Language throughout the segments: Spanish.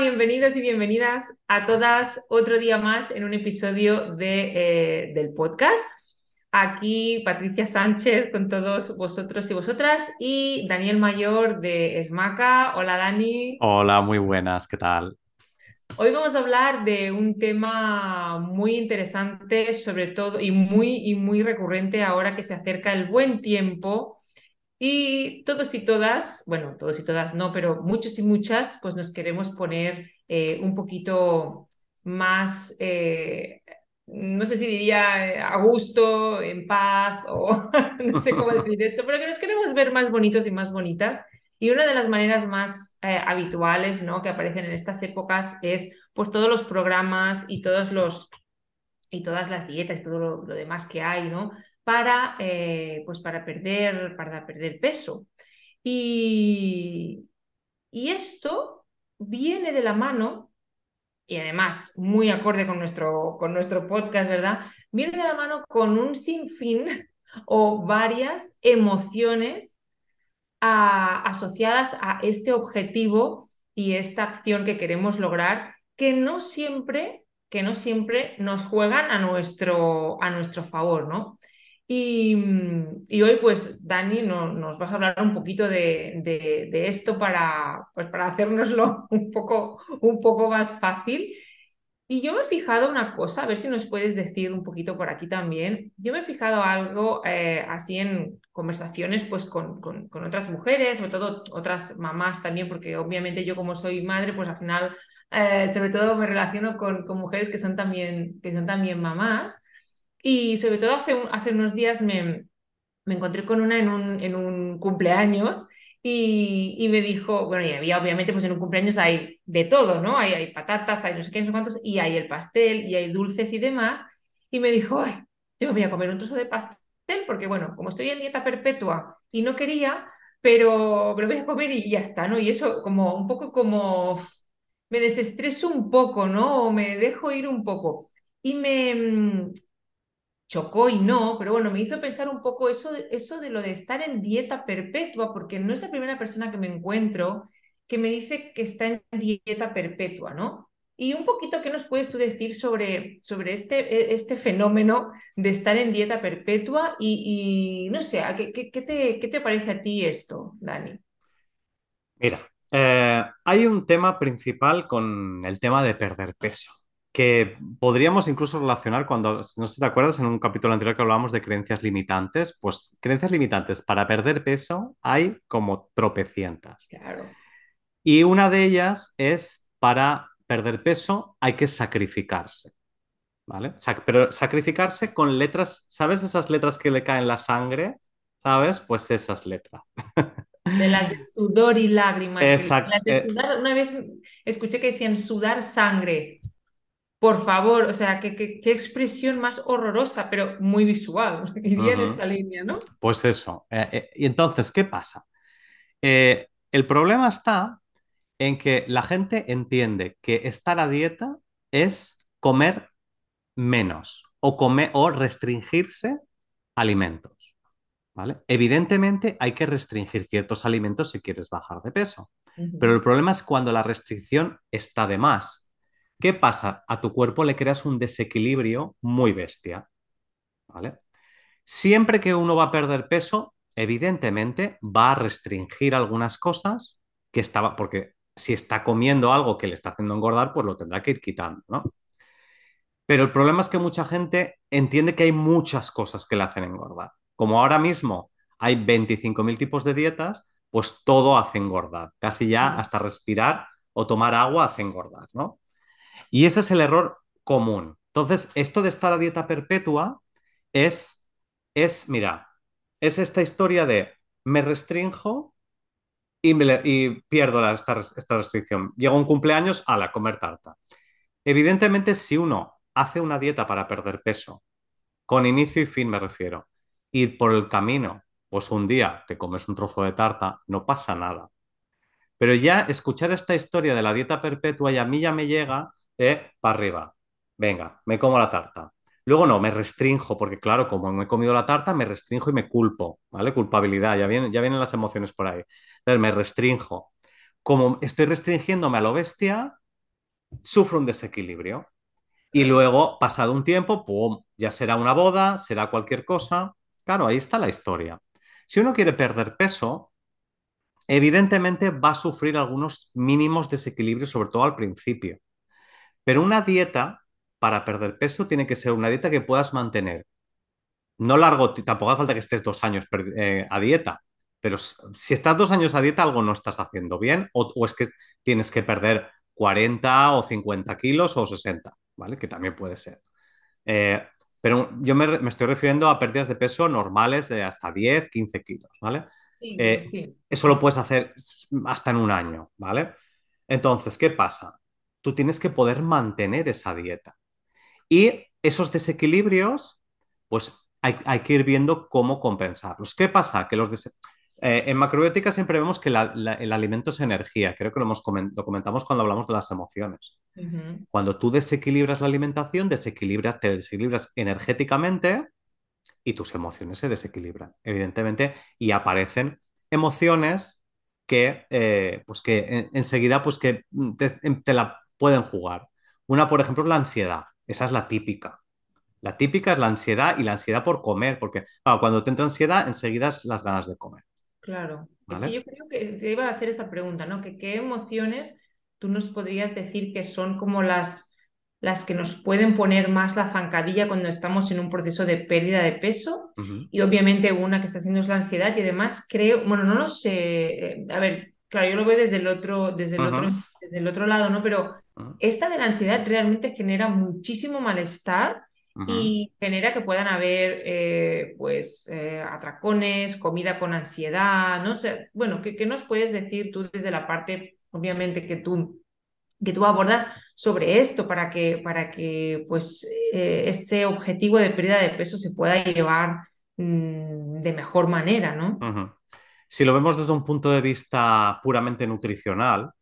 Bienvenidos y bienvenidas a todas otro día más en un episodio de, eh, del podcast. Aquí Patricia Sánchez con todos vosotros y vosotras y Daniel Mayor de Esmaca. Hola Dani. Hola, muy buenas, ¿qué tal? Hoy vamos a hablar de un tema muy interesante, sobre todo y muy, y muy recurrente ahora que se acerca el buen tiempo y todos y todas, bueno, todos y todas no, pero muchos y muchas, pues nos queremos poner eh, un poquito más, eh, no sé si diría eh, a gusto, en paz, o no sé cómo decir esto, pero que nos queremos ver más bonitos y más bonitas. Y una de las maneras más habituales ¿no? que aparecen en estas épocas es pues todos los programas y todos los y todas las dietas y todo lo, lo demás que hay, ¿no? Para, eh, pues para, perder, para perder peso. Y, y esto viene de la mano, y además muy acorde con nuestro, con nuestro podcast, ¿verdad? Viene de la mano con un sinfín o varias emociones asociadas a este objetivo y esta acción que queremos lograr, que no siempre, que no siempre nos juegan a nuestro, a nuestro favor, ¿no? Mm, y, hoy, pues, Dani, nos vas a hablar un poquito de, esto para, pues, para hacérnoslo un poco, un poco más fácil. Y yo me he fijado una cosa, a ver si nos puedes decir un poquito por aquí también. Yo me he fijado algo eh, así en conversaciones pues, con, con, otras mujeres, sobre todo otras mamás también, porque obviamente yo como soy madre, pues al final, eh, sobre todo me relaciono con, con mujeres que son también, que son también mamás. Y sobre todo hace, unos días me, me encontré con una en un, en un cumpleaños y, me dijo, bueno, y había obviamente pues en un cumpleaños hay de todo, ¿no? Hay, hay patatas, hay no sé qué, no sé cuántos, y hay el pastel, y hay dulces y demás. Y me dijo, ay, yo me voy a comer un trozo de pastel porque, bueno, como estoy en dieta perpetua y no quería, pero me lo voy a comer y ya está, ¿no? Y eso como un poco como me desestreso un poco, ¿no? O me dejo ir un poco. Y me, chocó y no, pero bueno, me hizo pensar un poco eso, eso de lo de estar en dieta perpetua, porque no es la primera persona que me encuentro que me dice que está en dieta perpetua, ¿no? Y un poquito, ¿qué nos puedes tú decir sobre, sobre este, e, este fenómeno de estar en dieta perpetua? Y, no sé, ¿qué, qué, te, ¿qué te parece a ti esto, Dani? Mira, eh, hay un tema principal con el tema de perder peso que podríamos incluso relacionar cuando, no sé si te acuerdas, en un capítulo anterior que hablábamos de creencias limitantes, pues creencias limitantes para perder peso hay como tropecientas. Claro. Y una de ellas es para perder peso hay que sacrificarse. ¿Vale? pero sacrificarse con letras, ¿sabes esas letras que le caen la sangre? ¿Sabes? Pues esas letras. De las de sudor y lágrimas. Exacto. Eh, una vez escuché que decían sudar sangre. Por favor, o sea, qué, qué, expresión más horrorosa, pero muy visual. Iría en esta línea, ¿no? Pues eso. Eh, eh, y entonces, ¿qué pasa? Eh, el problema está en que la gente entiende que estar a dieta es comer menos o, comer, o restringirse alimentos. ¿vale? Evidentemente hay que restringir ciertos alimentos si quieres bajar de peso, pero el problema es cuando la restricción está de más ¿Qué pasa? A tu cuerpo le creas un desequilibrio muy bestia. ¿Vale? Siempre que uno va a perder peso, evidentemente va a restringir algunas cosas que estaba, porque si está comiendo algo que le está haciendo engordar, pues lo tendrá que ir quitando, ¿no? Pero el problema es que mucha gente entiende que hay muchas cosas que le hacen engordar. Como ahora mismo hay 25.000 tipos de dietas, pues todo hace engordar. Casi ya hasta respirar o tomar agua hace engordar, ¿no? Y ese es el error común. Entonces, esto de estar a dieta perpetua es, es mira, es esta historia de me restrinjo y, pierdo esta, restricción. Llega un cumpleaños a la comer tarta. Evidentemente, si uno hace una dieta para perder peso, con inicio y fin me refiero, y por el camino, pues un día te comes un trozo de tarta, no pasa nada. Pero ya escuchar esta historia de la dieta perpetua y a mí ya me llega de para arriba. Venga, me como la tarta. Luego no, me restrinjo, porque claro, como me he comido la tarta, me restrinjo y me culpo, ¿vale? Culpabilidad, ya vienen, ya vienen las emociones por ahí. Entonces me restrinjo. Como estoy restringiéndome a lo bestia, sufro un desequilibrio. Y luego, pasado un tiempo, ya será una boda, será cualquier cosa. Claro, ahí está la historia. Si uno quiere perder peso, evidentemente va a sufrir algunos mínimos desequilibrios, sobre todo al principio. Pero una dieta para perder peso tiene que ser una dieta que puedas mantener. No largo, tampoco hace falta que estés dos años eh, a dieta, pero si estás dos años a dieta, algo no estás haciendo bien o, o es que tienes que perder 40 o 50 kilos o 60, ¿vale? Que también puede ser. Eh, pero yo me, me, estoy refiriendo a pérdidas de peso normales de hasta 10, 15 kilos, ¿vale? Sí, eh, sí. Eso lo puedes hacer hasta en un año, ¿vale? Entonces, ¿qué pasa? Tú tienes que poder mantener esa dieta. Y esos desequilibrios, pues hay, hay que ir viendo cómo compensarlos. ¿Qué pasa? Que los eh, en macrobiótica siempre vemos que la, la, el alimento es energía, creo que lo, hemos coment lo comentamos cuando hablamos de las emociones. Uh -huh. Cuando tú desequilibras la alimentación, desequilibras, te desequilibras energéticamente y tus emociones se desequilibran, evidentemente, y aparecen emociones que, eh, pues que en, enseguida pues que te, te la pueden jugar. Una, por ejemplo, es la ansiedad, esa es la típica. La típica es la ansiedad y la ansiedad por comer, porque claro, cuando te entra ansiedad, enseguida es las ganas de comer. Claro, ¿Vale? es que yo creo que te iba a hacer esa pregunta, ¿no? Que qué emociones tú nos podrías decir que son como las, las que nos pueden poner más la zancadilla cuando estamos en un proceso de pérdida de peso Uh -huh. y obviamente una que está haciendo es la ansiedad y además creo, bueno, no lo sé, eh, a ver, claro, yo lo veo desde el otro, desde el otro, desde el otro lado, ¿no? Pero -huh. esta de la ansiedad realmente genera muchísimo malestar -huh. y genera que puedan haber eh, pues eh, atracones, comida con ansiedad, ¿no? O sea, bueno, ¿qué, ¿qué, nos puedes decir tú desde la parte, obviamente, que tú, que tú abordas sobre esto para que, para que pues eh, ese objetivo de pérdida de peso se pueda llevar mmm, de mejor manera, ¿no? Si lo vemos desde un punto de vista puramente nutricional,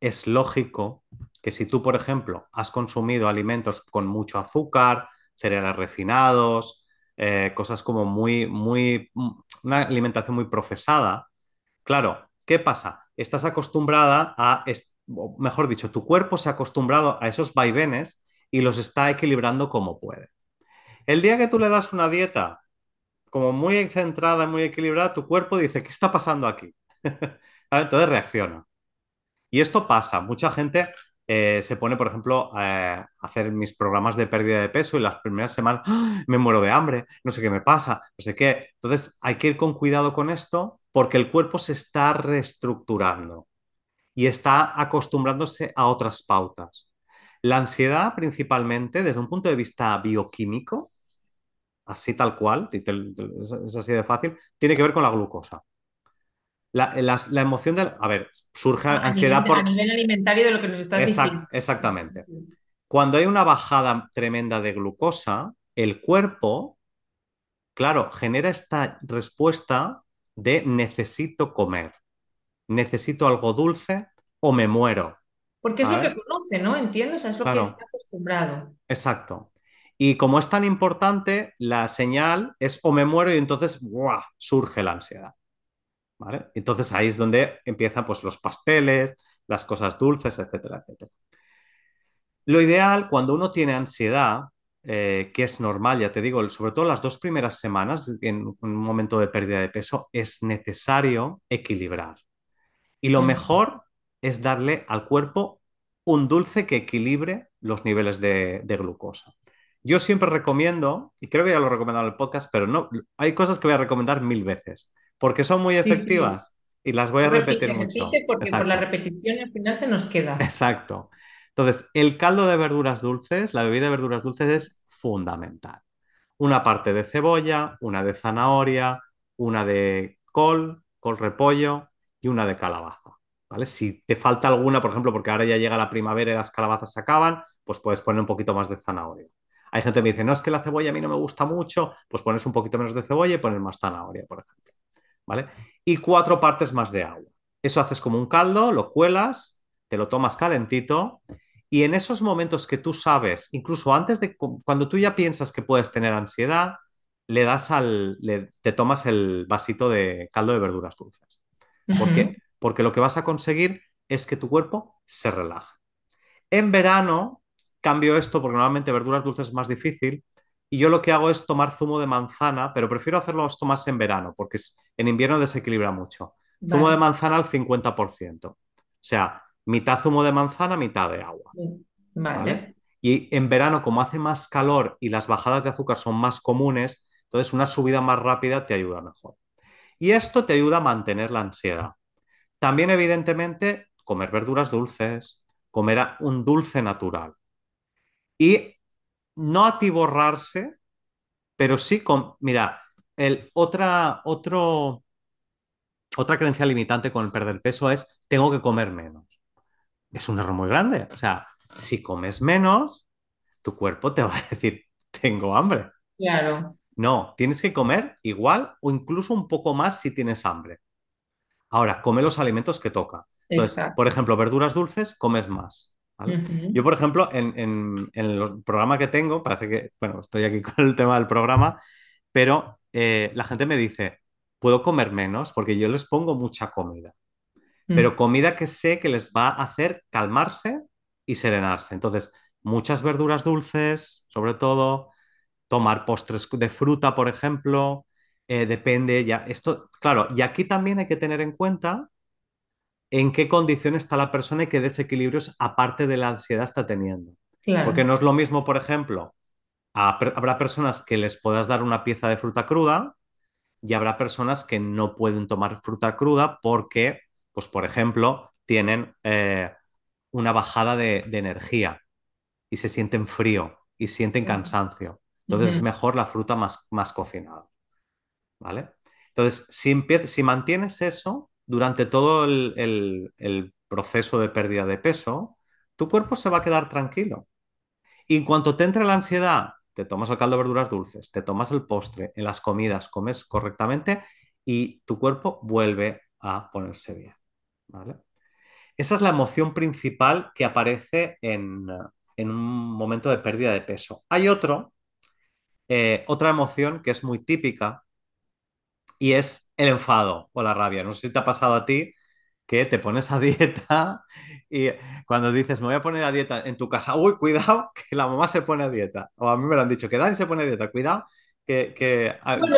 es lógico que si tú, por ejemplo, has consumido alimentos con mucho azúcar, cereales refinados, eh, cosas como muy, muy, una alimentación muy procesada. Claro, ¿qué pasa? Estás acostumbrada a, mejor dicho, tu cuerpo se ha acostumbrado a esos vaivenes y los está equilibrando como puede. El día que tú le das una dieta como muy centrada, muy equilibrada, tu cuerpo dice, ¿qué está pasando aquí? Entonces reacciona. Y esto pasa, mucha gente eh, se pone, por ejemplo, a hacer mis programas de pérdida de peso y las primeras semanas ¡ah! me muero de hambre, no sé qué me pasa, no sé qué. Entonces hay que ir con cuidado con esto porque el cuerpo se está reestructurando y está acostumbrándose a otras pautas. La ansiedad, principalmente, desde un punto de vista bioquímico, así tal cual, es así de fácil, tiene que ver con la glucosa. La, la, la, emoción de... A ver, surge a ansiedad nivel, por... A nivel alimentario de lo que nos estás Exact, diciendo. Exactamente. Cuando hay una bajada tremenda de glucosa, el cuerpo, claro, genera esta respuesta de necesito comer, necesito algo dulce o me muero. Porque es ¿vale? lo que conoce, ¿no? Entiendo, o sea, es lo claro. que está acostumbrado. Exacto. Y como es tan importante, la señal es o me muero y entonces ¡buah! surge la ansiedad. ¿Vale? Entonces ahí es donde empiezan pues, los pasteles, las cosas dulces, etcétera, etcétera. Lo ideal cuando uno tiene ansiedad, eh, que es normal, ya te digo, sobre todo las dos primeras semanas, en un momento de pérdida de peso, es necesario equilibrar. Y lo Mm. mejor es darle al cuerpo un dulce que equilibre los niveles de, de glucosa. Yo siempre recomiendo, y creo que ya lo he recomendado en el podcast, pero no, hay cosas que voy a recomendar mil veces, porque son muy efectivas sí, sí. y las voy a repite, repetir repite mucho. porque Exacto. por la repetición al final se nos queda. Exacto. Entonces, el caldo de verduras dulces, la bebida de verduras dulces es fundamental. Una parte de cebolla, una de zanahoria, una de col, col repollo y una de calabaza. ¿Vale? Si te falta alguna, por ejemplo, porque ahora ya llega la primavera y las calabazas se acaban, pues puedes poner un poquito más de zanahoria. Hay gente que me dice, no, es que la cebolla a mí no me gusta mucho, pues pones un poquito menos de cebolla y pones más zanahoria, por ejemplo. ¿Vale? Y cuatro partes más de agua. Eso haces como un caldo, lo cuelas, te lo tomas calentito y en esos momentos que tú sabes, incluso antes de cuando tú ya piensas que puedes tener ansiedad, le das al, le, te tomas el vasito de caldo de verduras dulces. ¿Por qué? Porque lo que vas a conseguir es que tu cuerpo se relaje. En verano cambio esto porque normalmente verduras dulces es más difícil y yo lo que hago es tomar zumo de manzana, pero prefiero hacerlo esto más en verano porque en invierno desequilibra mucho. Vale. Zumo de manzana al 50%. O sea, mitad zumo de manzana, mitad de agua. Vale. ¿vale? Y en verano, como hace más calor y las bajadas de azúcar son más comunes, entonces una subida más rápida te ayuda mejor. Y esto te ayuda a mantener la ansiedad. También, evidentemente, comer verduras dulces, comer un dulce natural. Y no atiborrarse, pero sí con, mira, el, otra, otro, otra creencia limitante con el perder peso es tengo que comer menos. Es un error muy grande. O sea, si comes menos, tu cuerpo te va a decir, tengo hambre. Claro. No, tienes que comer igual o incluso un poco más si tienes hambre. Ahora, come los alimentos que toca. Entonces, Exacto. por ejemplo, verduras dulces, comes más. ¿Vale? Uh -huh. Yo, por ejemplo, en, en, en, el programa que tengo, parece que, bueno, estoy aquí con el tema del programa, pero eh, la gente me dice, ¿puedo comer menos? Porque yo les pongo mucha comida. Mm. Pero comida que sé que les va a hacer calmarse y serenarse. Entonces, muchas verduras dulces, sobre todo, tomar postres de fruta, por ejemplo, eh, depende ya. Esto, claro, y aquí también hay que tener en cuenta en qué condición está la persona y qué desequilibrios, aparte de la ansiedad, está teniendo. Claro. Porque no es lo mismo, por ejemplo, habrá personas que les podrás dar una pieza de fruta cruda y habrá personas que no pueden tomar fruta cruda porque, pues, por ejemplo, tienen eh, una bajada de, de, energía y se sienten frío y sienten cansancio. Entonces uh -huh. es mejor la fruta más, más cocinada. ¿Vale? Entonces, si, si mantienes eso durante todo el, proceso de pérdida de peso, tu cuerpo se va a quedar tranquilo. Y en cuanto te entre la ansiedad, te tomas el caldo de verduras dulces, te tomas el postre, en las comidas comes correctamente y tu cuerpo vuelve a ponerse bien. ¿Vale? Esa es la emoción principal que aparece en, en un momento de pérdida de peso. Hay otro, eh, otra emoción que es muy típica y es el enfado o la rabia. No sé si te ha pasado a ti que te pones a dieta y cuando dices me voy a poner a dieta en tu casa, uy, cuidado, que la mamá se pone a dieta. O a mí me lo han dicho, que Dani se pone a dieta, cuidado, que... que... Bueno,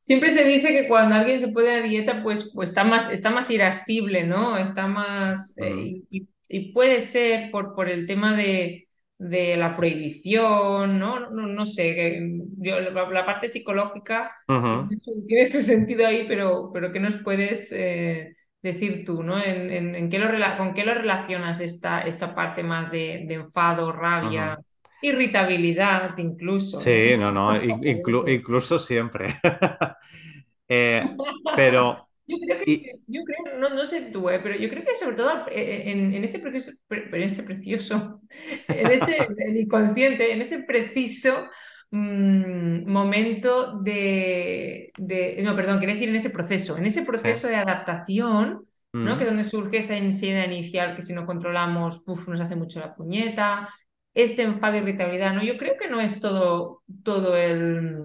siempre se dice que cuando alguien se pone a dieta, pues, pues está, más, está más irascible, ¿no? Está más... Mm. Eh, y, y, puede ser por, por el tema de, de la prohibición, ¿no? No, no sé, que yo, la, la, parte psicológica Uh -huh. tiene, su, tiene, su, sentido ahí, pero, pero ¿qué nos puedes eh, decir tú, ¿no? ¿En, en, en qué lo, ¿Con qué lo relacionas esta, esta parte más de, de enfado, rabia? Uh -huh. Irritabilidad incluso. Sí, no, no, inclu incluso siempre. eh, pero... Yo creo que, y... yo creo, no, no sé tú, eh, pero yo creo que sobre todo en, en ese proceso, en ese precioso, en ese el inconsciente, en ese preciso mmm, momento de, de, no, perdón, quería decir en ese proceso, en ese proceso Sí. de adaptación, Mm. ¿no? Que donde surge esa ansiedad inicial que si no controlamos, puf, nos hace mucho la puñeta, este enfado, irritabilidad, ¿no? Yo creo que no es todo, todo el,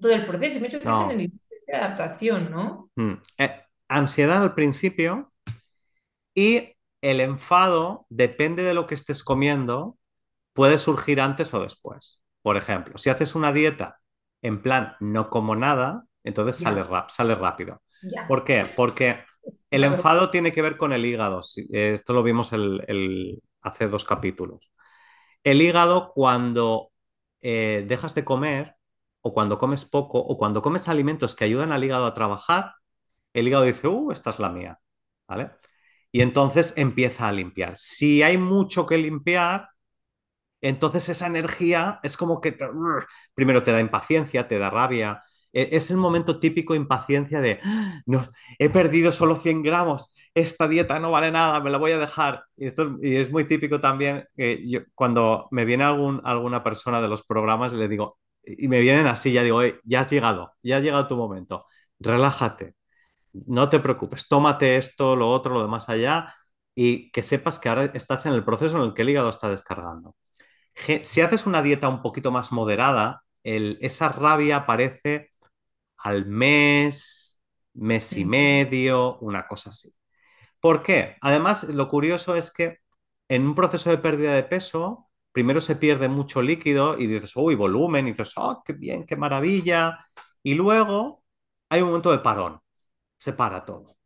todo el proceso, me hecho que es en No. el de adaptación, ¿no? Mm. Eh, ansiedad al principio y el enfado, depende de lo que estés comiendo, puede surgir antes o después. Por ejemplo, si haces una dieta en plan no como nada, entonces sale, rápido. ¿Por qué? Porque el enfado tiene que ver con el hígado. Esto lo vimos el- el- hace dos capítulos. El hígado cuando eh, dejas de comer o cuando comes poco o cuando comes alimentos que ayudan al hígado a trabajar, el hígado dice, uh, esta es la mía. ¿Vale? Y entonces empieza a limpiar. Si hay mucho que limpiar, entonces esa energía es como que primero te da impaciencia, te da rabia. E- Es el momento típico impaciencia de, "Ah, no, he perdido solo 100 gramos, esta dieta no vale nada, me la voy a dejar. Y, esto, y es muy típico también que yo, cuando me viene algún, alguna persona de los programas, le digo, y me vienen así, ya digo, ya has llegado, ya ha llegado tu momento, relájate, no te preocupes, tómate esto, lo otro, lo demás allá, y que sepas que ahora estás en el proceso en el que el hígado está descargando. Si haces una dieta un poquito más moderada, el, esa rabia aparece al mes, mes y medio, una cosa así. ¿Por qué? Además, lo curioso es que en un proceso de pérdida de peso, primero se pierde mucho líquido y dices, uy, volumen, y dices, oh, qué bien, qué maravilla. Y luego hay un momento de parón, se para todo.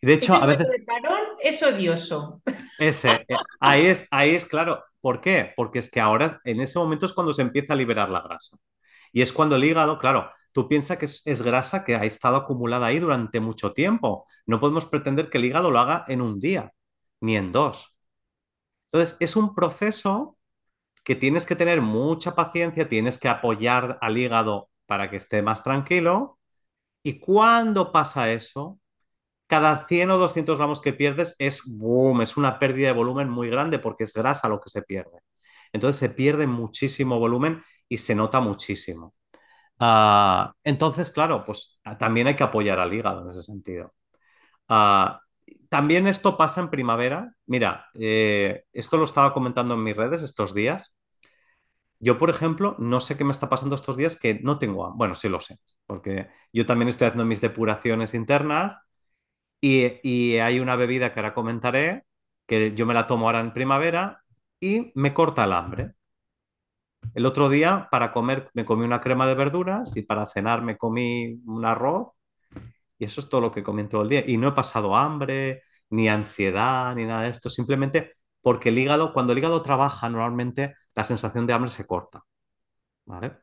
y de hecho, a veces... de parón es odioso. Ese, eh, ahí es, ahí es claro. ¿Por qué? Porque es que ahora, en ese momento es cuando se empieza a liberar la grasa. Y es cuando el hígado, claro, tú piensas que es, grasa que ha estado acumulada ahí durante mucho tiempo. No podemos pretender que el hígado lo haga en un día, ni en dos. Entonces, es un proceso que tienes que tener mucha paciencia, tienes que apoyar al hígado para que esté más tranquilo. Y cuando pasa eso, cada 100 o 200 gramos que pierdes es boom, es una pérdida de volumen muy grande porque es grasa lo que se pierde. Entonces se pierde muchísimo volumen y se nota muchísimo. Ah, entonces, claro, pues también hay que apoyar al hígado en ese sentido. Ah, también esto pasa en primavera. Mira, eh, esto lo estaba comentando en mis redes estos días. Yo, por ejemplo, no sé qué me está pasando estos días que no tengo Bueno, sí lo sé, porque yo también estoy haciendo mis depuraciones internas y, y hay una bebida que ahora comentaré, que yo me la tomo ahora en primavera y me corta el hambre. El otro día, para comer, me comí una crema de verduras y para cenar me comí un arroz. Y eso es todo lo que comí todo el día. Y no he pasado hambre, ni ansiedad, ni nada de esto. Simplemente porque el hígado, cuando el hígado trabaja, normalmente la sensación de hambre se corta. ¿Vale?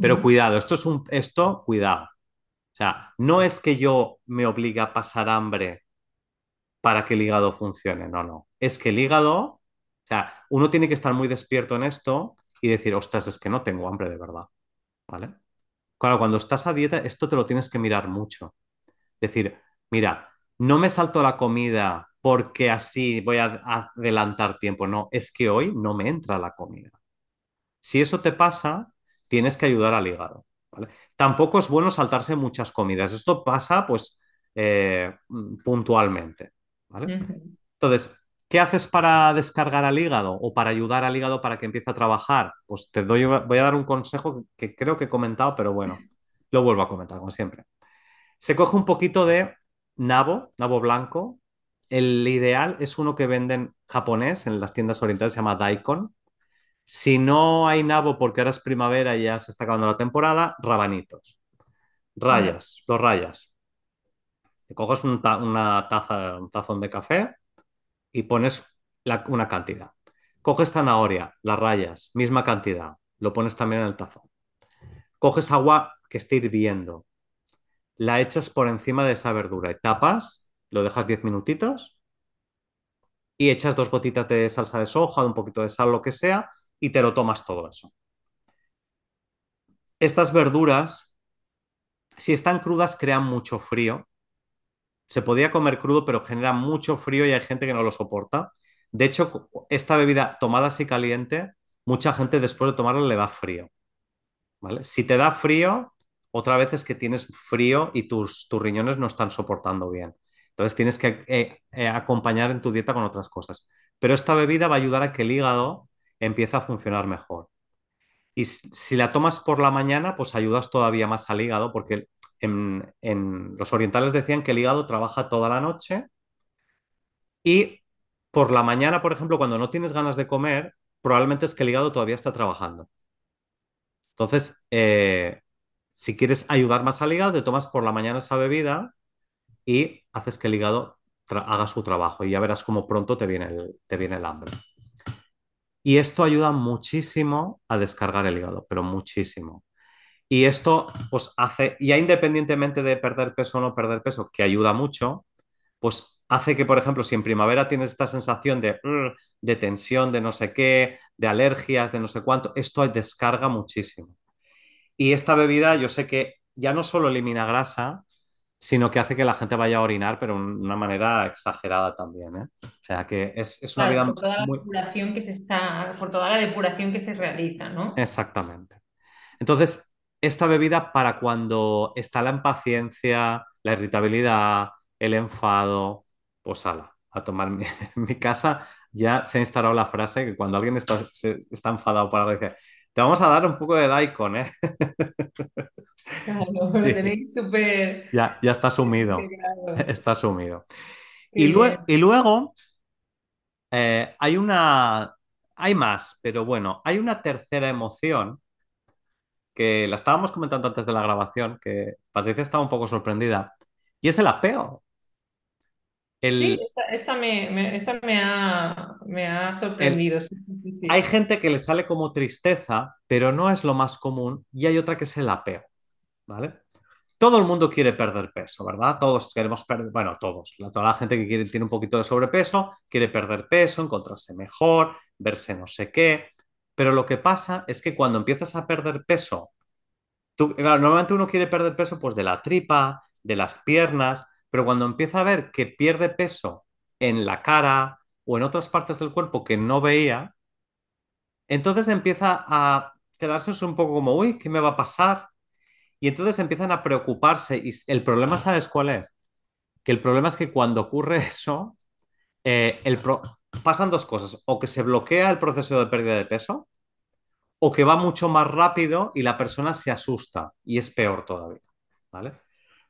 Pero cuidado, esto es un. Esto, cuidado. O sea, no es que yo me obligue a pasar hambre para que el hígado funcione. No, no. Es que el hígado. O sea, uno tiene que estar muy despierto en esto y decir, ostras, es que no tengo hambre de verdad. ¿Vale? Claro, cuando estás a dieta, esto te lo tienes que mirar mucho. Decir, mira, no me salto la comida porque así voy a adelantar tiempo. No, es que hoy no me entra la comida. Si eso te pasa, tienes que ayudar al hígado. ¿vale? Tampoco es bueno saltarse muchas comidas. Esto pasa, pues, eh, puntualmente. ¿vale? Entonces, ¿Qué haces para descargar al hígado o para ayudar al hígado para que empiece a trabajar? Pues te doy, voy a dar un consejo que creo que he comentado, pero bueno, lo vuelvo a comentar, como siempre. Se coge un poquito de nabo, nabo blanco. El ideal es uno que venden japonés en las tiendas orientales, se llama daikon. Si no hay nabo porque ahora es primavera y ya se está acabando la temporada, rabanitos. Rayas, los rayas. Te coges una taza, un tazón de café, y pones una cantidad. Coges zanahoria, las rayas, misma cantidad, lo pones también en el tazón. Coges agua que esté hirviendo, la echas por encima de esa verdura y tapas, lo dejas 10 minutitos y echas dos gotitas de salsa de soja, un poquito de sal, lo que sea, y te lo tomas todo eso. Estas verduras, si están crudas, crean mucho frío se podía comer crudo, pero genera mucho frío y hay gente que no lo soporta. De hecho, esta bebida tomada así caliente, mucha gente después de tomarla le da frío. ¿vale? Si te da frío, otra vez es que tienes frío y tus, riñones no están soportando bien. Entonces tienes que eh, eh, acompañar en tu dieta con otras cosas. Pero esta bebida va a ayudar a que el hígado empiece a funcionar mejor. Y si la tomas por la mañana, pues ayudas todavía más al hígado porque en, los orientales decían que el hígado trabaja toda la noche y por la mañana, por ejemplo, cuando no tienes ganas de comer, probablemente es que el hígado todavía está trabajando. Entonces, eh, si quieres ayudar más al hígado, te tomas por la mañana esa bebida y haces que el hígado haga su trabajo y ya verás cómo pronto te viene el, te viene el hambre. Y esto ayuda muchísimo a descargar el hígado, pero muchísimo. Y esto pues hace, ya independientemente de perder peso o no perder peso, que ayuda mucho, pues hace que, por ejemplo, si en primavera tienes esta sensación de, de tensión, de no sé qué, de alergias, de no sé cuánto, esto descarga muchísimo. Y esta bebida yo sé que ya no solo elimina grasa, sino que hace que la gente vaya a orinar, pero de una manera exagerada también. ¿eh? O sea que es, es una Claro, vida por toda la muy... depuración que se está, por toda la depuración que se realiza, ¿no? Exactamente. Entonces, esta bebida para cuando está la impaciencia, la irritabilidad, el enfado, pues ala, a tomar mi- en mi casa ya se ha instalado la frase que cuando alguien está, se- está enfadado algo dice, te vamos a dar un poco de daikon, ¿eh? Claro, lo Sí, tenéis súper ya, ya está sumido, está sumido. Y, lue- bien. y luego eh, hay una, hay más, pero bueno, hay una tercera emoción que la estábamos comentando antes de la grabación, que Patricia estaba un poco sorprendida, y es el Sí, esta, esta me, me- esta me ha, me ha sorprendido. Sí, sí, sí, hay gente que le sale como tristeza, pero no es lo más común, y hay otra que es el apego, ¿vale? Todo el mundo quiere perder peso, ¿verdad? Todos queremos perder, bueno, todos, la, toda la gente que quiere, tiene un poquito de sobrepeso, quiere perder peso, encontrarse mejor, verse no sé qué, pero lo que pasa es que cuando empiezas a perder peso, Tú, normalmente uno quiere perder peso pues de la tripa, de las piernas, pero cuando empieza a ver que pierde peso en la cara o en otras partes del cuerpo que no veía, entonces empieza a quedarse un poco como, uy, ¿qué me va a pasar? Y entonces empiezan a preocuparse y el problema, ¿sabes cuál es? Que el problema es que cuando ocurre eso, eh, el pro- pasan dos cosas, o que se bloquea el proceso de pérdida de peso, o que va mucho más rápido y la persona se asusta y es peor todavía, ¿vale?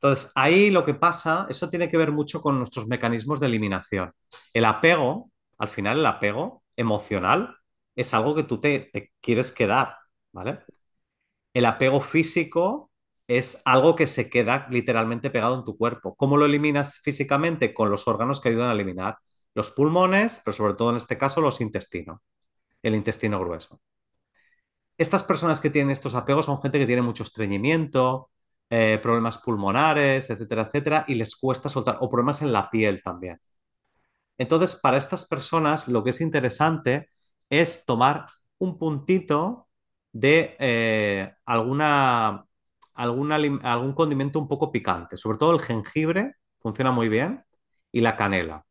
Entonces, ahí lo que pasa, eso tiene que ver mucho con nuestros mecanismos de eliminación. El apego, al final el apego emocional es algo que tú te, te quieres quedar, ¿vale? El apego físico es algo que se queda literalmente pegado en tu cuerpo. ¿Cómo lo eliminas físicamente? Con los órganos que ayudan a eliminar los pulmones, pero sobre todo en este caso los intestinos, el intestino grueso estas personas que tienen estos apegos son gente que tiene mucho estreñimiento, eh, problemas pulmonares, etcétera, etcétera, y les cuesta soltar, o problemas en la piel también. Entonces, para estas personas, lo que es interesante es tomar un puntito de eh, alguna, algún condimento un poco picante, sobre todo el jengibre funciona muy bien y la canela.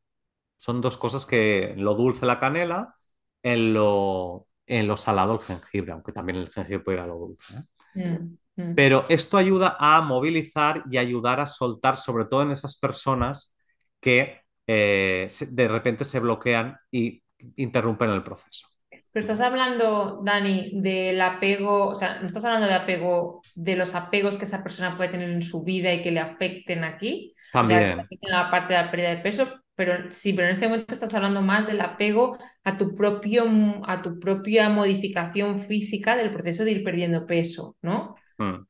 Son dos cosas que lo dulce la canela, en lo, en lo salado el jengibre, aunque también el jengibre puede ir a lo dulce. ¿eh? Mm, mm. Pero esto ayuda a movilizar y ayudar a soltar, sobre todo en esas personas que eh, de repente se bloquean y interrumpen el proceso. Pero estás hablando, Dani, del apego, o sea, no estás hablando de apego, de los apegos que esa persona puede tener en su vida y que le afecten aquí, o sea, También, afecten la parte de la pérdida de peso, pero sí, pero en este momento estás hablando más del apego a tu propio, a tu propia modificación física del proceso de ir perdiendo peso, ¿no? Mm,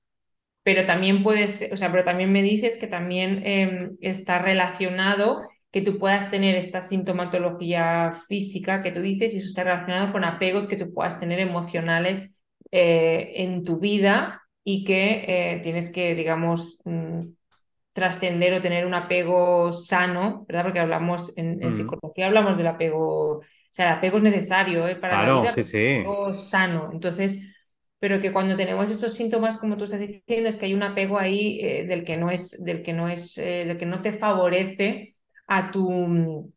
pero también puedes, o sea, pero también me dices que también eh, está relacionado que tú puedas tener esta sintomatología física que tú dices y eso está relacionado con apegos que tú puedas tener emocionales eh, en tu vida y que eh, tienes que, digamos, mm, trascender o tener un apego sano, ¿verdad? Porque hablamos en, en mm. psicología, hablamos del apego, o sea, el apego es necesario ¿eh? para la Claro, vida, sí, sí, apego sano. Entonces, pero que cuando tenemos esos síntomas, como tú estás diciendo, es que hay un apego ahí eh, del que no es, del que no es, eh, del que no te favorece a tu,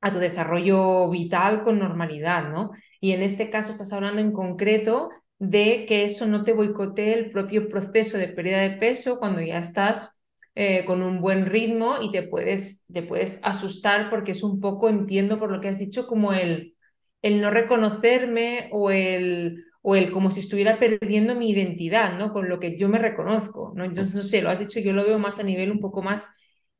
a tu desarrollo vital con normalidad, ¿no? Y en este caso estás hablando en concreto de que eso no te boicotee el propio proceso de pérdida de peso cuando ya estás eh, con un buen ritmo y te puedes, te puedes asustar porque es un poco, entiendo por lo que has dicho, como el, el no reconocerme o el, o el como si estuviera perdiendo mi identidad, ¿no? Con lo que yo me reconozco, ¿no? Entonces, no sé, lo has dicho, yo lo veo más a nivel un poco más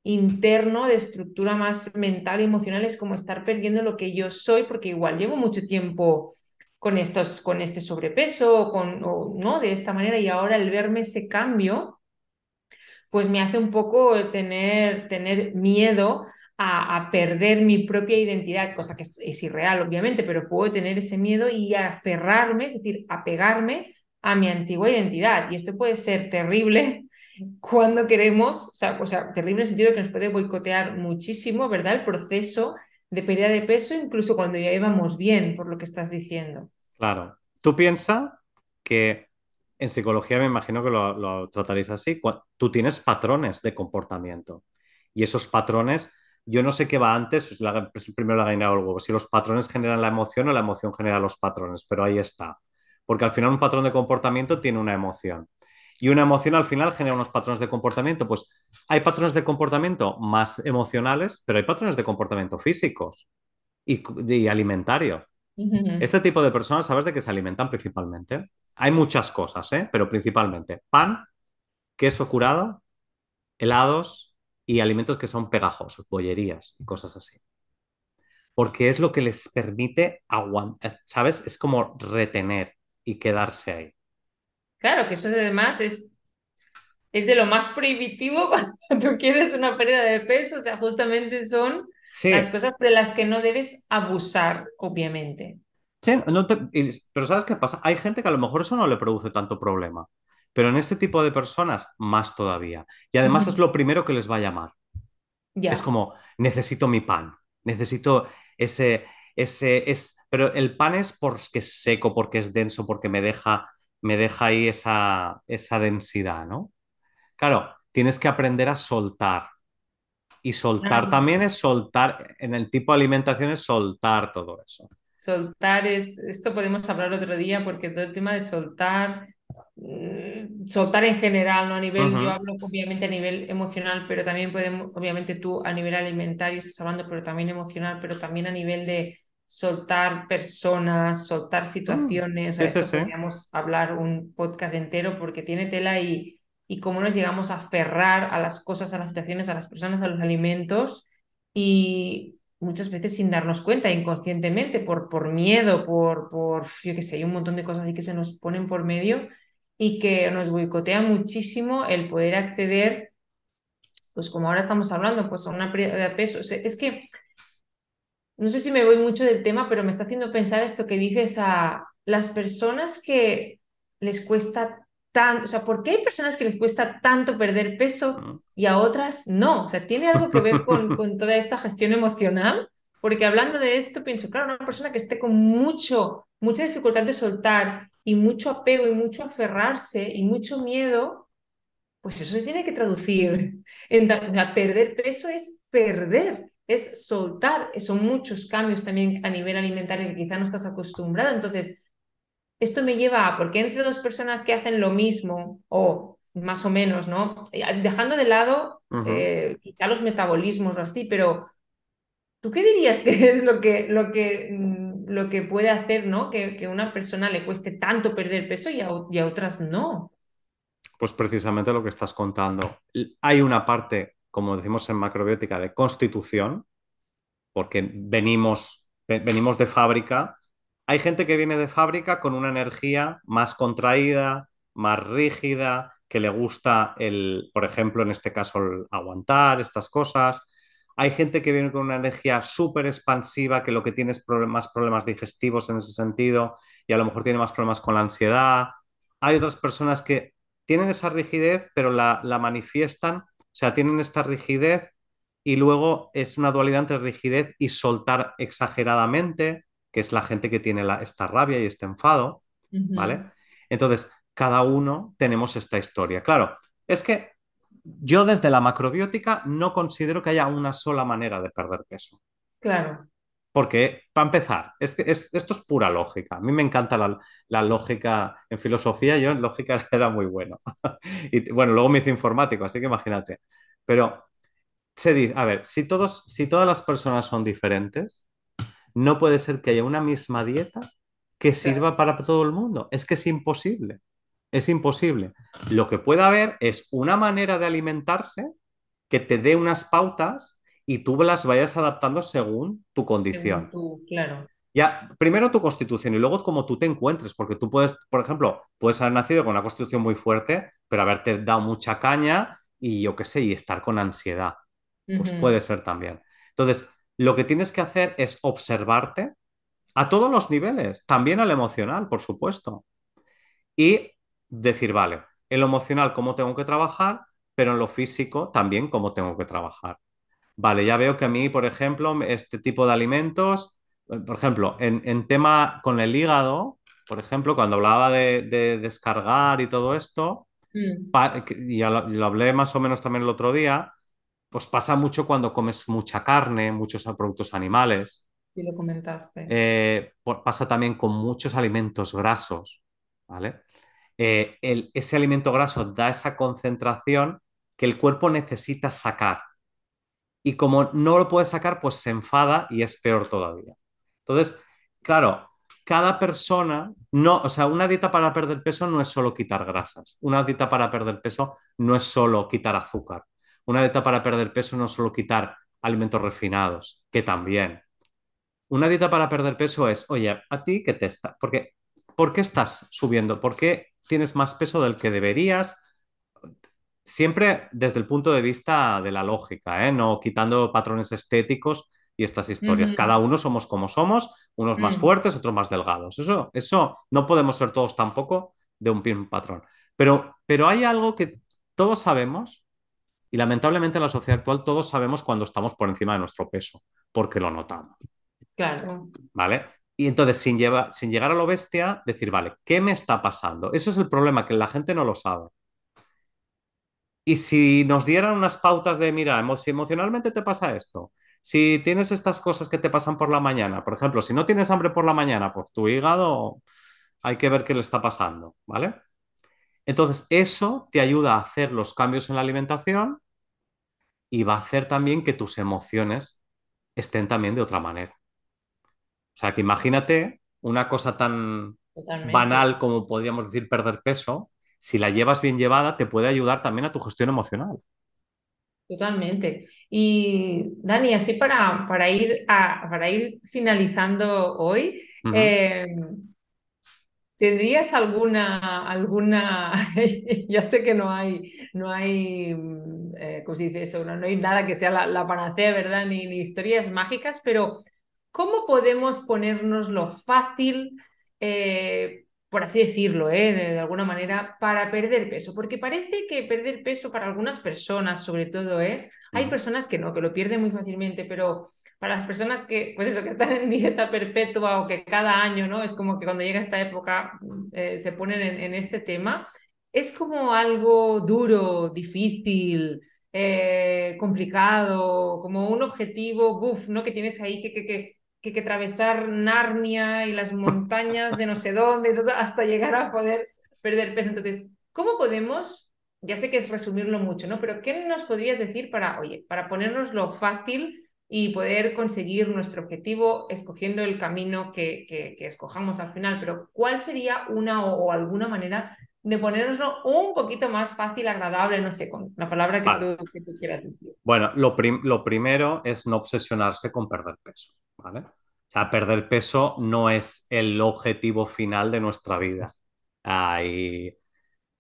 interno, de estructura más mental y emocional, es como estar perdiendo lo que yo soy, porque igual llevo mucho tiempo con, estos, con este sobrepeso, con, o, ¿no? De esta manera, y ahora el verme ese cambio pues me hace un poco tener, tener miedo a, perder mi propia identidad, cosa que es, irreal, obviamente, pero puedo tener ese miedo y aferrarme, es decir, apegarme a mi antigua identidad. Y esto puede ser terrible cuando queremos, o sea, terrible en el sentido de que nos puede boicotear muchísimo, ¿verdad? El proceso de pérdida de peso, incluso cuando ya íbamos bien, por lo que estás diciendo. claro. Tú piensas que en psicología me imagino que lo, lo trataréis así. Tú tienes patrones de comportamiento y esos patrones, yo no sé qué va antes, la- primero la gallina o el huevo, si los patrones generan la emoción o la emoción genera los patrones, pero ahí está. Porque al final un patrón de comportamiento tiene una emoción. Y una emoción al final genera unos patrones de comportamiento. Pues hay patrones de comportamiento más emocionales, pero hay patrones de comportamiento físicos y, y alimentarios. Ujú. Este tipo de personas, ¿sabes de qué se alimentan principalmente? Hay muchas cosas, ¿eh? Pero principalmente pan, queso curado, helados y alimentos que son pegajosos, bollerías y cosas así. Porque es lo que les permite aguantar, ¿sabes? Es como retener y quedarse ahí. Claro, que eso además es, es de lo más prohibitivo cuando tú quieres una pérdida de peso, o sea, justamente son las cosas de las que no debes abusar, obviamente. sí, no te- y- pero ¿sabes qué pasa? Hay gente que a lo mejor eso no le produce tanto problema, pero en este tipo de personas más todavía. Y además es lo primero que les va a llamar. Es como, necesito mi pan, necesito ese, ese, es, pero el pan es porque es seco, porque es denso, porque me deja, me deja ahí esa, esa densidad, ¿no? Claro, tienes que aprender a soltar. Y soltar también es soltar, en el tipo de alimentación es soltar todo eso. Soltar es, esto podemos hablar otro día porque todo el tema de soltar, soltar en general, ¿no? A nivel, yo Ujú. hablo obviamente a nivel emocional, pero también podemos, obviamente tú a nivel alimentario estás hablando, pero también emocional, pero también a nivel de soltar personas, soltar Mm. situaciones, o sea, Sí, sí, esto sí. podríamos hablar un podcast entero porque tiene tela y, y cómo nos llegamos a aferrar a las cosas, a las situaciones, a las personas, a los alimentos. Y muchas veces sin darnos cuenta, inconscientemente, por, por miedo, por, por, yo qué sé, hay un montón de cosas ahí que se nos ponen por medio y que nos boicotea muchísimo el poder acceder, pues como ahora estamos hablando, pues a una pérdida de peso. O sea, es que no sé si me voy mucho del tema, pero me está haciendo pensar esto que dices a las personas que les cuesta tanto, o sea, ¿por qué hay personas que les cuesta tanto perder peso y a otras no? O sea, ¿tiene algo que ver con, con toda esta gestión emocional? Porque hablando de esto, pienso, claro, una persona que esté con mucho, mucha dificultad de soltar y mucho apego y mucho aferrarse y mucho miedo, pues eso se tiene que traducir. En, o sea, perder peso es perder, es soltar. Son muchos cambios también a nivel alimentario que quizá no estás acostumbrado. Entonces, esto me lleva a, porque entre dos personas que hacen lo mismo, o más o menos, ¿no? Eh, Dejando de lado eh, quizá los metabolismos o así, pero ¿tú qué dirías que es lo que, lo que, mm, lo que puede hacer, ¿no? Que, que una persona le cueste tanto perder peso y a, y a otras no. Pues precisamente lo que estás contando. Hay una parte, como decimos en macrobiótica, de constitución, porque venimos, venimos de fábrica. Hay gente que viene de fábrica con una energía más contraída, más rígida, que le gusta el, por ejemplo, en este caso, el aguantar estas cosas. Hay gente que viene con una energía súper expansiva, que lo que tiene es más problemas digestivos en ese sentido y a lo mejor tiene más problemas con la ansiedad. Hay otras personas que tienen esa rigidez, pero la, la manifiestan, o sea, tienen esta rigidez y luego es una dualidad entre rigidez y soltar exageradamente, que es la gente que tiene la, esta rabia y este enfado, ¿vale? Entonces, cada uno tenemos esta historia. Claro, es que yo desde la macrobiótica no considero que haya una sola manera de perder peso. Claro. Porque, para empezar, es que es- esto es pura lógica. A mí me encanta la, la lógica en filosofía, yo en lógica era muy bueno. Y bueno, luego me hice informático, así que imagínate. Pero se dice, a ver, si todos, si todas las personas son diferentes, no puede ser que haya una misma dieta que Claro. sirva para todo el mundo. Es que es imposible. Es imposible. Lo que puede haber es una manera de alimentarse que te dé unas pautas y tú las vayas adaptando según tu Según condición. tú, claro. Ya, primero tu constitución y luego cómo tú te encuentres, porque tú puedes, por ejemplo, puedes haber nacido con una constitución muy fuerte, pero haberte dado mucha caña y yo qué sé, y estar con ansiedad. Pues puede ser también. Entonces, lo que tienes que hacer es observarte a todos los niveles, también al emocional, por supuesto, y decir, vale, en lo emocional cómo tengo que trabajar, pero en lo físico también cómo tengo que trabajar. Vale, ya veo que a mí, por ejemplo, este tipo de alimentos, por ejemplo, en, en tema con el hígado, por ejemplo, cuando hablaba de, de descargar y todo esto, Mm, ya lo, lo hablé más o menos también el otro día, pues pasa mucho cuando comes mucha carne, muchos productos animales. sí lo comentaste. Eh, pasa también con muchos alimentos grasos, ¿vale? Eh, ese alimento graso da esa concentración que el cuerpo necesita sacar. Y como no lo puede sacar, pues se enfada y es peor todavía. Entonces, claro, cada persona, no, o sea, una dieta para perder peso no es solo quitar grasas. Una dieta para perder peso no es solo quitar azúcar. Una dieta para perder peso no es solo quitar alimentos refinados, que también. Una dieta para perder peso es, oye, ¿a ti qué te está? Porque, ¿por qué estás subiendo? ¿Por qué tienes más peso del que deberías? Siempre desde el punto de vista de la lógica, ¿eh? No quitando patrones estéticos y estas historias. Cada uno somos como somos, unos más mm, fuertes, otros más delgados. Eso, eso no podemos ser todos tampoco de un mismo patrón. Pero, pero hay algo que todos sabemos, y lamentablemente en la sociedad actual todos sabemos cuando estamos por encima de nuestro peso, porque lo notamos. claro, ¿vale? Y entonces, sin, sin llegar a lo bestia, decir, vale, ¿qué me está pasando? Eso es el problema, que la gente no lo sabe. Y si nos dieran unas pautas de, mira, si emocionalmente te pasa esto, si tienes estas cosas que te pasan por la mañana, por ejemplo, si no tienes hambre por la mañana, pues tu hígado hay que ver qué le está pasando, ¿vale? Entonces, eso te ayuda a hacer los cambios en la alimentación y va a hacer también que tus emociones estén también de otra manera. O sea, que imagínate una cosa tan totalmente. banal como podríamos decir perder peso, si la llevas bien llevada, te puede ayudar también a tu gestión emocional. Totalmente. Y Dani, así para, para ir, a, para ir finalizando hoy, eh, ¿tendrías alguna, alguna, ya sé que no hay, no hay, eh, ¿cómo se dice eso? No, no hay nada que sea la, la panacea, ¿verdad? Ni, ni historias mágicas, pero ¿cómo podemos ponernoslo fácil? eh, por así decirlo, ¿eh? de, de alguna manera, para perder peso. Porque parece que perder peso para algunas personas, sobre todo, ¿eh? hay Ujú. personas que no, que lo pierden muy fácilmente, pero para las personas que, pues eso, que están en dieta perpetua o que cada año, ¿no? Es como que cuando llega esta época eh, se ponen en, en, este tema, es como algo duro, difícil, eh, complicado, como un objetivo, buf, ¿no? Que tienes ahí que, que, que que, que atravesar Narnia y las montañas de no sé dónde, todo, hasta llegar a poder perder peso. Entonces, ¿cómo podemos, ya sé que es resumirlo mucho, ¿no? Pero ¿qué nos podrías decir para, oye, para ponernos lo fácil y poder conseguir nuestro objetivo escogiendo el camino que, que, que escojamos al final? Pero ¿cuál sería una o, o alguna manera de ponernoslo un poquito más fácil, agradable, no sé, con la palabra que Vale. tú, que tú quieras decir? Bueno, lo, prim- lo primero es no obsesionarse con perder peso, ¿vale? O sea, perder peso no es el objetivo final de nuestra vida. Ah, y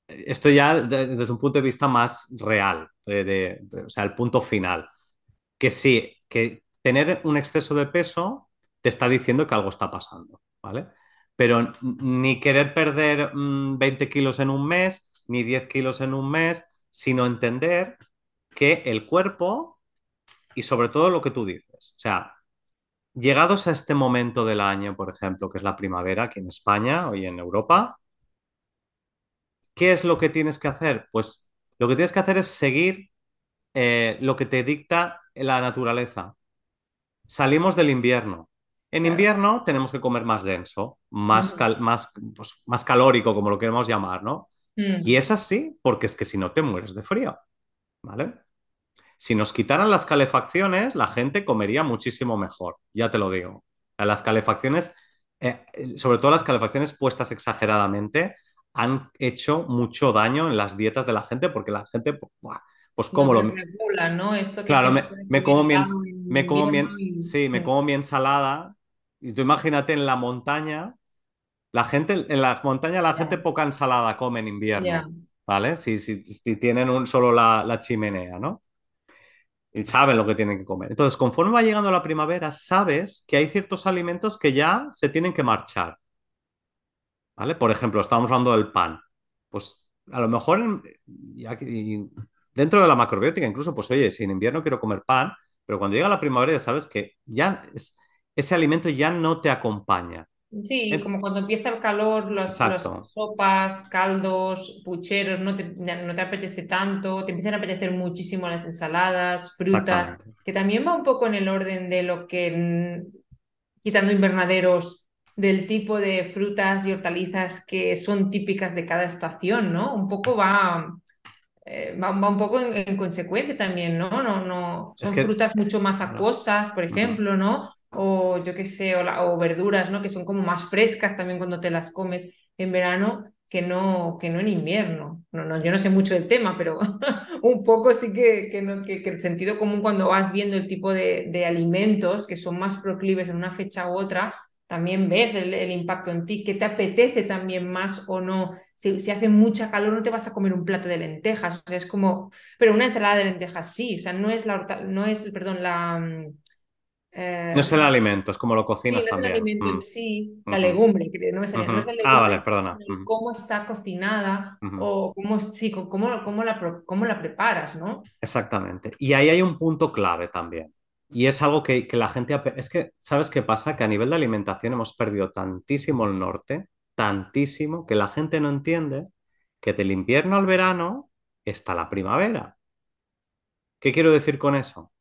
esto ya de- desde un punto de vista más real, de- de- de- o sea, el punto final. que sí, que tener un exceso de peso te está diciendo que algo está pasando, ¿vale? Pero ni querer perder mm, 20 kilos en un mes, ni 10 kilos en un mes, sino entender que el cuerpo y sobre todo lo que tú dices, o sea, llegados a este momento del año, por ejemplo, que es la primavera aquí en España o en Europa, ¿qué es lo que tienes que hacer? Pues lo que tienes que hacer es seguir eh, lo que te dicta la naturaleza. Salimos del invierno. En Claro. invierno tenemos que comer más denso, más, cal- más, pues, más calórico, como lo queremos llamar, ¿no? Y mm, es así, porque es que si no te mueres de frío, ¿vale? Si nos quitaran las calefacciones, la gente comería muchísimo mejor, ya te lo digo. Las calefacciones, eh, sobre todo las calefacciones puestas exageradamente, han hecho mucho daño en las dietas de la gente porque la gente, pues, buah, pues como lo, desregula, ¿no? Esto que, Claro, me, como mi, en me como mi, en- y... sí, me como mi ensalada. Y tú imagínate en la montaña, la gente, en la montaña la gente Ya, poca ensalada come en invierno, ¿vale? Si, si, si tienen un, solo la, la chimenea, ¿no? Y saben lo que tienen que comer. Entonces, conforme va llegando la primavera, sabes que hay ciertos alimentos que ya se tienen que marchar, ¿vale? Por ejemplo, estábamos hablando del pan. Pues a lo mejor en- y dentro de la macrobiótica, incluso, pues oye, si en invierno quiero comer pan, pero cuando llega la primavera ya sabes que ya es- ese alimento ya no te acompaña. Sí, como cuando empieza el calor, las, las sopas, caldos, pucheros, no te, no te apetece tanto, te empiezan a apetecer muchísimo las ensaladas, frutas, que también va un poco en el orden de lo que, mm, quitando invernaderos, del tipo de frutas y hortalizas que son típicas de cada estación, ¿no? Un poco va, eh, va, va un poco en, en consecuencia también, ¿no? No, no, Es son que, frutas mucho más acuosas, por ejemplo, ¿no? O yo qué sé, o, la- o verduras, ¿no? Que son como más frescas también cuando te las comes en verano que no, que no en invierno. No, no, yo no sé mucho del tema, pero un poco sí que, que, no- que- que el sentido común cuando vas viendo el tipo de, de alimentos que son más proclives en una fecha u otra, también ves el, el impacto en ti, que te apetece también más o no si, si hace mucha calor no te vas a comer un plato de lentejas, es como, pero una ensalada de lentejas sí, o sea, no es la, no es, perdón, la, mm, No es el eh, alimento, es como lo sí, cocinas no es el también. alimento Mm, en sí, la legumbre, no me salía, no es ujú. la Ah, vale, legumbre, perdona. cómo está cocinada o cómo, sí, cómo, cómo la, cómo la preparas, ¿no? Exactamente. Y ahí hay un punto clave también. Y es algo que, que la gente... Es que, ¿sabes qué pasa? Que a nivel de alimentación hemos perdido tantísimo el norte, tantísimo, que la gente no entiende que del invierno al verano está la primavera. ¿Qué quiero decir con eso?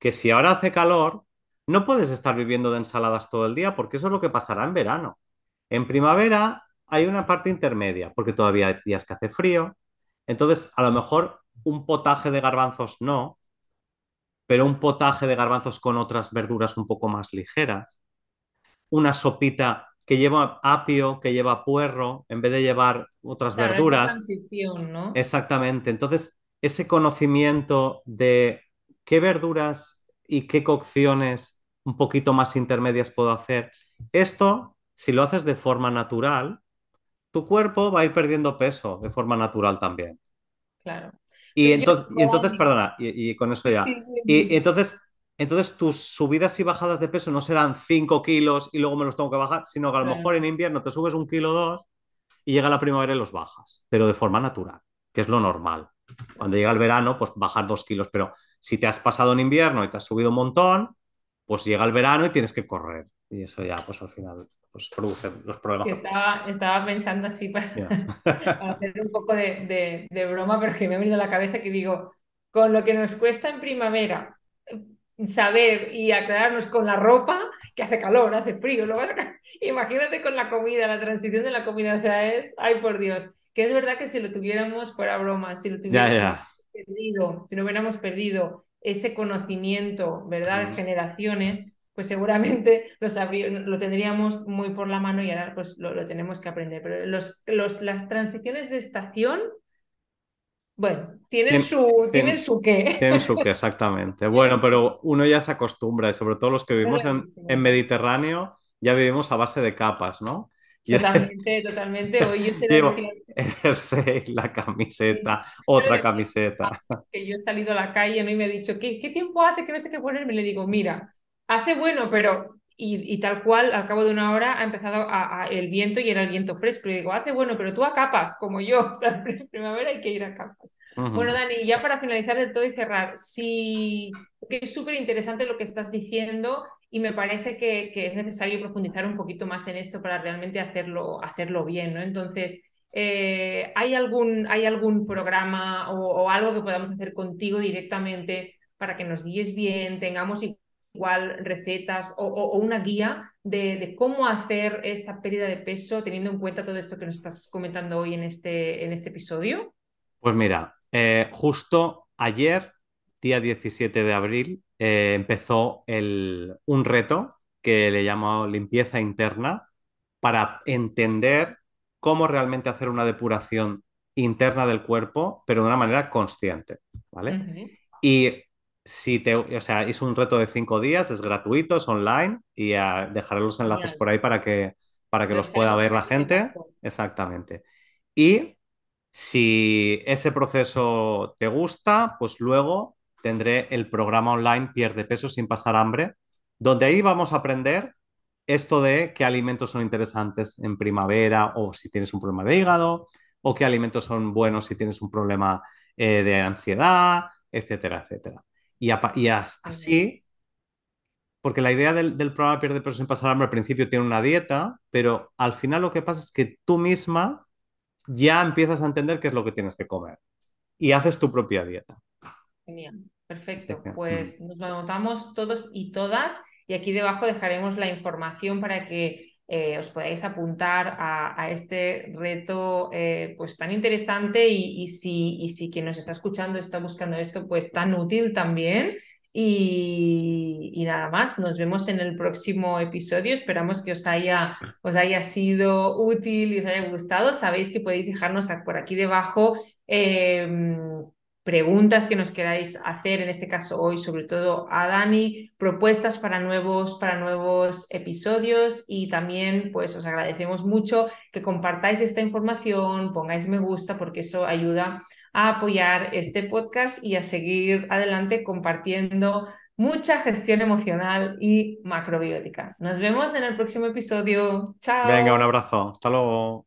Que si ahora hace calor, no puedes estar viviendo de ensaladas todo el día, porque eso es lo que pasará en verano. En primavera hay una parte intermedia, porque todavía hay días que hace frío. Entonces, a lo mejor un potaje de garbanzos no, pero un potaje de garbanzos con otras verduras un poco más ligeras. Una sopita que lleva apio, que lleva puerro, en vez de llevar otras Claro, verduras. transición, ¿no? Exactamente. Entonces, ese conocimiento de qué verduras y qué cocciones un poquito más intermedias puedo hacer, esto, si lo haces de forma natural, tu cuerpo va a ir perdiendo peso de forma natural también. Claro. Y entonces, y entonces perdona, y, y con eso ya. Y, entonces, entonces tus subidas y bajadas de peso no serán 5 kilos y luego me los tengo que bajar, sino que a lo claro, mejor en invierno te subes un kilo o dos y llega la primavera y los bajas, pero de forma natural, que es lo normal. Cuando llega el verano, pues bajar dos kilos, pero si te has pasado en invierno y te has subido un montón, pues llega el verano y tienes que correr. Y eso ya, pues al final, pues produce los problemas. Estaba, estaba pensando así para, hacer un poco de, de, de broma, pero que me ha venido a la cabeza que digo, con lo que nos cuesta en primavera eh, saber y aclararnos con la ropa, que hace calor, hace frío, luego, imagínate con la comida, la transición de la comida, o sea, es, ay por Dios, que es verdad que si lo tuviéramos, fuera broma, si lo tuviéramos, perdido, si no hubiéramos perdido ese conocimiento, ¿verdad?, de generaciones pues seguramente lo, lo tendríamos muy por la mano y ahora pues lo, lo tenemos que aprender. Pero los, los, las transiciones de estación, bueno, tienen Tien- su, tienen tien- su qué. tienen su que, exactamente. Bueno, pero uno ya se acostumbra, y sobre todo los que vivimos en, en Mediterráneo, ya vivimos a base de capas, ¿no? Totalmente, totalmente. Hoy yo sé llevo que el jersey, la sí, sí, camiseta, lo otra camiseta. que yo he salido a la calle ¿no? y me ha dicho, ¿qué, qué tiempo hace que no sé qué ponerme? Le digo, mira, hace bueno, pero... Y, y tal cual, al cabo de una hora ha empezado a, a- el viento y era el viento fresco. Y digo, hace bueno, pero tú a capas, como yo. O sea, en primavera hay que ir a capas. Bueno, Ujú. Dani, ya para finalizar de todo y cerrar, sí, que es súper interesante lo que estás diciendo y me parece que, es necesario profundizar un poquito más en esto para realmente hacerlo, hacerlo bien, ¿no? Entonces, eh, ¿hay algún, ¿hay algún programa o, algo que podamos hacer contigo directamente para que nos guíes bien, tengamos igual recetas o, una guía de, de cómo hacer esta pérdida de peso teniendo en cuenta todo esto que nos estás comentando hoy en este, en este episodio? Pues mira, eh, justo ayer, día 17 de abril, eh, empezó el- un reto que le llamo limpieza interna para entender cómo realmente hacer una depuración interna del cuerpo, pero de una manera consciente, ¿vale? Y si te, o sea, es un reto de cinco días, es gratuito, es online y dejaré los enlaces Genial. por ahí para que, para que Lo los pueda ver la gente. Exactamente. Y si ese proceso te gusta, pues luego tendré el programa online Pierde peso sin pasar hambre, donde ahí vamos a aprender esto de qué alimentos son interesantes en primavera o si tienes un problema de hígado, o qué alimentos son buenos si tienes un problema eh, de ansiedad, etcétera, etcétera. Y, y así porque la idea del, del, programa Pierde Peso sin pasar hambre al principio tiene una dieta, pero al final lo que pasa es que tú misma ya empiezas a entender qué es lo que tienes que comer y haces tu propia dieta. Genial, perfecto. Pues nos lo anotamos todos y todas y aquí debajo dejaremos la información para que eh, os podáis apuntar a, este reto eh, pues tan interesante y, y, si, y si quien nos está escuchando está buscando esto pues tan útil también. Y, y, nada más, nos vemos en el próximo episodio. Esperamos que os haya, os haya sido útil y os haya gustado. Sabéis que podéis dejarnos por aquí debajo eh, preguntas que nos queráis hacer, en este caso hoy, sobre todo a Dani, propuestas para nuevos, para nuevos episodios y también pues os agradecemos mucho que compartáis esta información, pongáis me gusta porque eso ayuda a apoyar este podcast y a seguir adelante compartiendo mucha gestión emocional y macrobiótica. Nos vemos en el próximo episodio. Chao. Venga, un abrazo. Hasta luego.